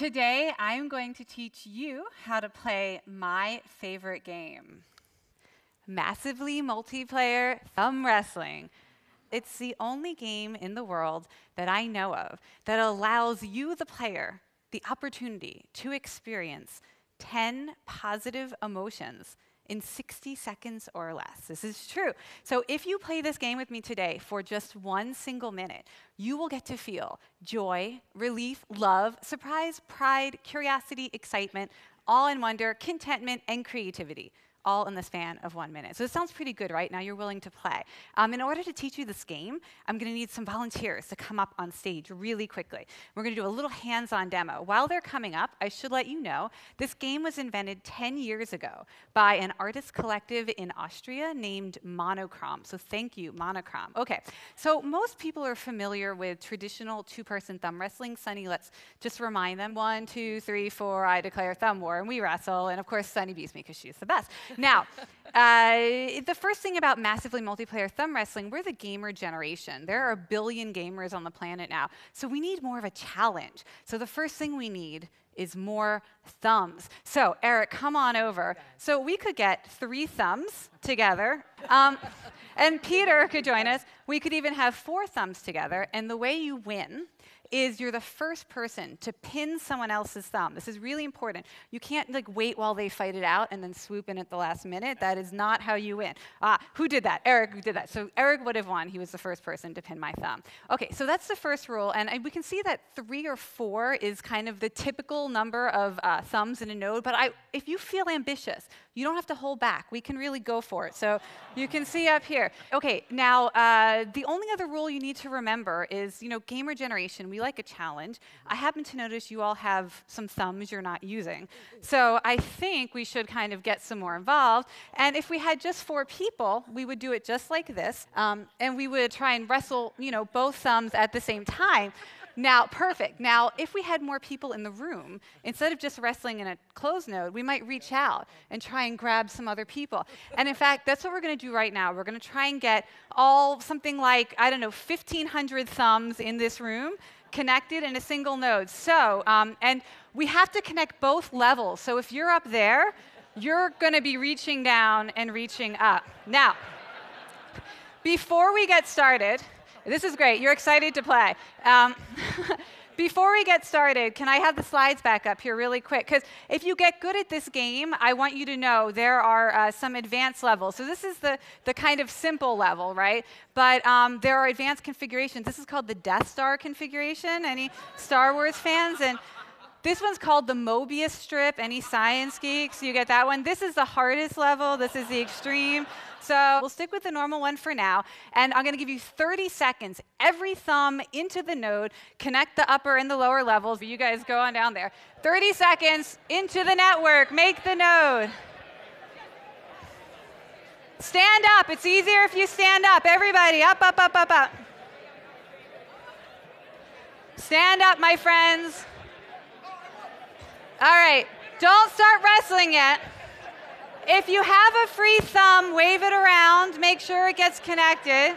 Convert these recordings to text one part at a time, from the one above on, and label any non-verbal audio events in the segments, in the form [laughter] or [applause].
Today, I'm going to teach you how to play my favorite game massively multiplayer thumb wrestling. It's the only game in the world that I know of that allows you, the player, the opportunity to experience 10 positive emotions in 60 seconds or less. This is true. So if you play this game with me today for just one single minute, you will get to feel joy, relief, love, surprise, pride, curiosity, excitement, awe and wonder, contentment, and creativity all in the span of one minute. So it sounds pretty good, right? Now you're willing to play. Um, in order to teach you this game, I'm going to need some volunteers to come up on stage really quickly. We're going to do a little hands-on demo. While they're coming up, I should let you know this game was invented 10 years ago by an artist collective in Austria named Monochrom. So thank you, Monochrom. Okay, so most people are familiar with traditional two-person thumb wrestling. Sunny, let's just remind them. One, two, three, four, I declare thumb war, and we wrestle. And of course, Sunny beats me because she's the best now, uh, the first thing about massively multiplayer thumb wrestling, we're the gamer generation. There are a billion gamers on the planet now. So we need more of a challenge. So the first thing we need is more thumbs. So, Eric, come on over. So we could get three thumbs together. Um, and Peter could join us. We could even have four thumbs together. And the way you win is you're the first person to pin someone else's thumb. This is really important. You can't like wait while they fight it out and then swoop in at the last minute. That is not how you win. Ah, who did that? Eric did that. So Eric would have won. He was the first person to pin my thumb. Okay, so that's the first rule, and we can see that three or four is kind of the typical number of uh, thumbs in a node. But I, if you feel ambitious, you don't have to hold back. We can really go for it. So you can see up here. Okay, now uh, the only other rule you need to remember is, you know, gamer generation. We like a challenge. I happen to notice you all have some thumbs you're not using. So I think we should kind of get some more involved. And if we had just four people, we would do it just like this. Um, and we would try and wrestle, you know, both thumbs at the same time. Now, perfect. Now, if we had more people in the room, instead of just wrestling in a closed node, we might reach out and try and grab some other people. And in fact, that's what we're going to do right now. We're going to try and get all something like, I don't know, 1,500 thumbs in this room connected in a single node. So, um, and we have to connect both levels. So if you're up there, you're going to be reaching down and reaching up. Now, before we get started, this is great. You're excited to play. Um, [laughs] before we get started, can I have the slides back up here really quick? Because if you get good at this game, I want you to know there are uh, some advanced levels. So this is the, the kind of simple level, right? But um, there are advanced configurations. This is called the Death Star configuration. Any Star Wars fans? And this one's called the Mobius strip. Any science geeks? You get that one? This is the hardest level. This is the extreme. So we'll stick with the normal one for now. And I'm going to give you 30 seconds, every thumb into the node, connect the upper and the lower levels. You guys go on down there. 30 seconds into the network, make the node. Stand up. It's easier if you stand up. Everybody, up, up, up, up, up. Stand up, my friends. Right, don't start wrestling yet. If you have a free thumb, wave it around, make sure it gets connected.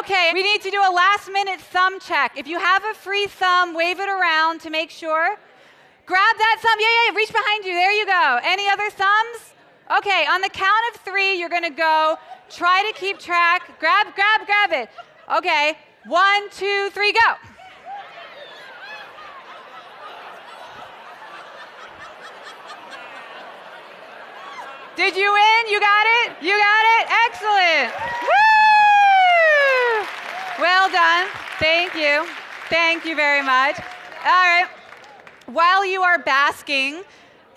Okay, we need to do a last minute thumb check. If you have a free thumb, wave it around to make sure. Grab that thumb. Yeah, yeah, reach behind you. There you go. Any other thumbs? Okay, on the count of three, you're gonna go. Try to keep track. Grab, grab, grab it. Okay, one, two, three, go. Did you win? You got it? You got it? Excellent. Woo! Well done. Thank you. Thank you very much. All right. While you are basking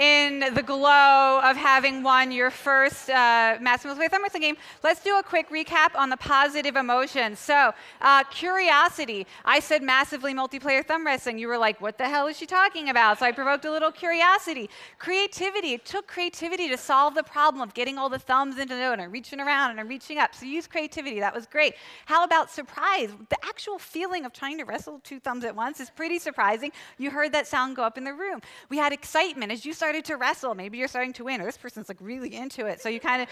in the glow of having won your first uh, Multiplayer Thumb Wrestling game, let's do a quick recap on the positive emotions. So, uh, curiosity. I said massively multiplayer thumb wrestling. You were like, what the hell is she talking about? So I provoked a little curiosity. Creativity. It took creativity to solve the problem of getting all the thumbs into the and reaching around and I'm reaching up. So use creativity. That was great. How about surprise? The actual feeling of trying to wrestle two thumbs at once is pretty surprising. You heard that sound go up in the room. We had excitement. As you started started to wrestle. Maybe you're starting to win, or this person's like really into it. So you kind of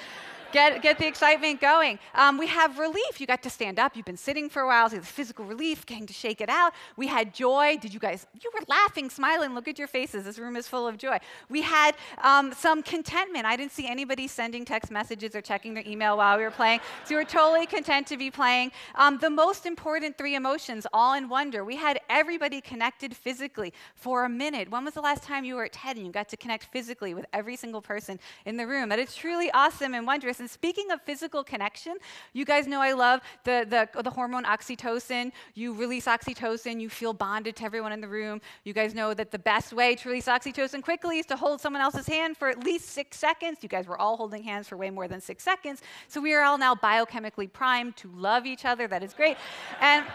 get, get the excitement going. Um, we have relief. You got to stand up. You've been sitting for a while. So the physical relief, getting to shake it out. We had joy. Did you guys, you were laughing, smiling. Look at your faces. This room is full of joy. We had um, some contentment. I didn't see anybody sending text messages or checking their email while we were playing. So we were totally content to be playing. Um, the most important three emotions, all in wonder. We had everybody connected physically for a minute. When was the last time you were at TED and you got to connect physically with every single person in the room? That is truly awesome and wondrous. And speaking of physical connection, you guys know I love the, the, the hormone oxytocin. You release oxytocin, you feel bonded to everyone in the room. You guys know that the best way to release oxytocin quickly is to hold someone else's hand for at least six seconds. You guys were all holding hands for way more than six seconds. So we are all now biochemically primed to love each other. That is great. And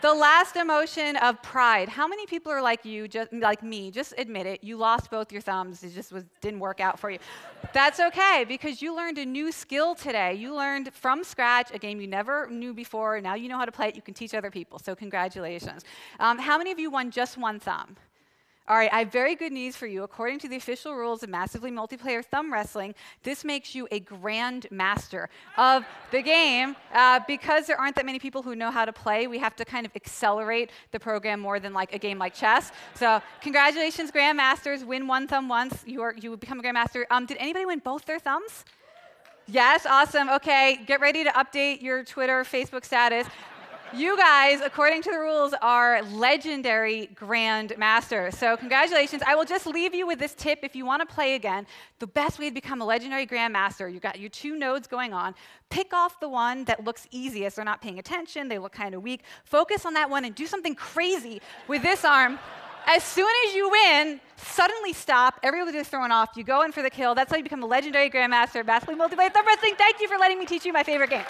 the last emotion of pride. How many people are like you, just like me? Just admit it. You lost both your thumbs. It just was, didn't work out for you. That's okay because you learned a new skill today. You learned from scratch a game you never knew before. Now you know how to play it. You can teach other people. So congratulations. Um, how many of you won just one thumb? All right, I have very good news for you. According to the official rules of massively multiplayer thumb wrestling, this makes you a grand master of the game. Uh, because there aren't that many people who know how to play, we have to kind of accelerate the program more than like a game like chess. So, congratulations, grandmasters! Win one thumb once, you are you become a grandmaster. Um, did anybody win both their thumbs? Yes, awesome. Okay, get ready to update your Twitter, Facebook status. You guys, according to the rules, are legendary Grand Masters. So, congratulations. I will just leave you with this tip if you want to play again. The best way to become a legendary Grand Master, you've got your two nodes going on. Pick off the one that looks easiest. They're not paying attention, they look kind of weak. Focus on that one and do something crazy with this arm. As soon as you win, suddenly stop. Everybody is thrown off. You go in for the kill. That's how you become a legendary Grandmaster of Massively Multiplayer Thumb Wrestling. Thank you for letting me teach you my favorite game.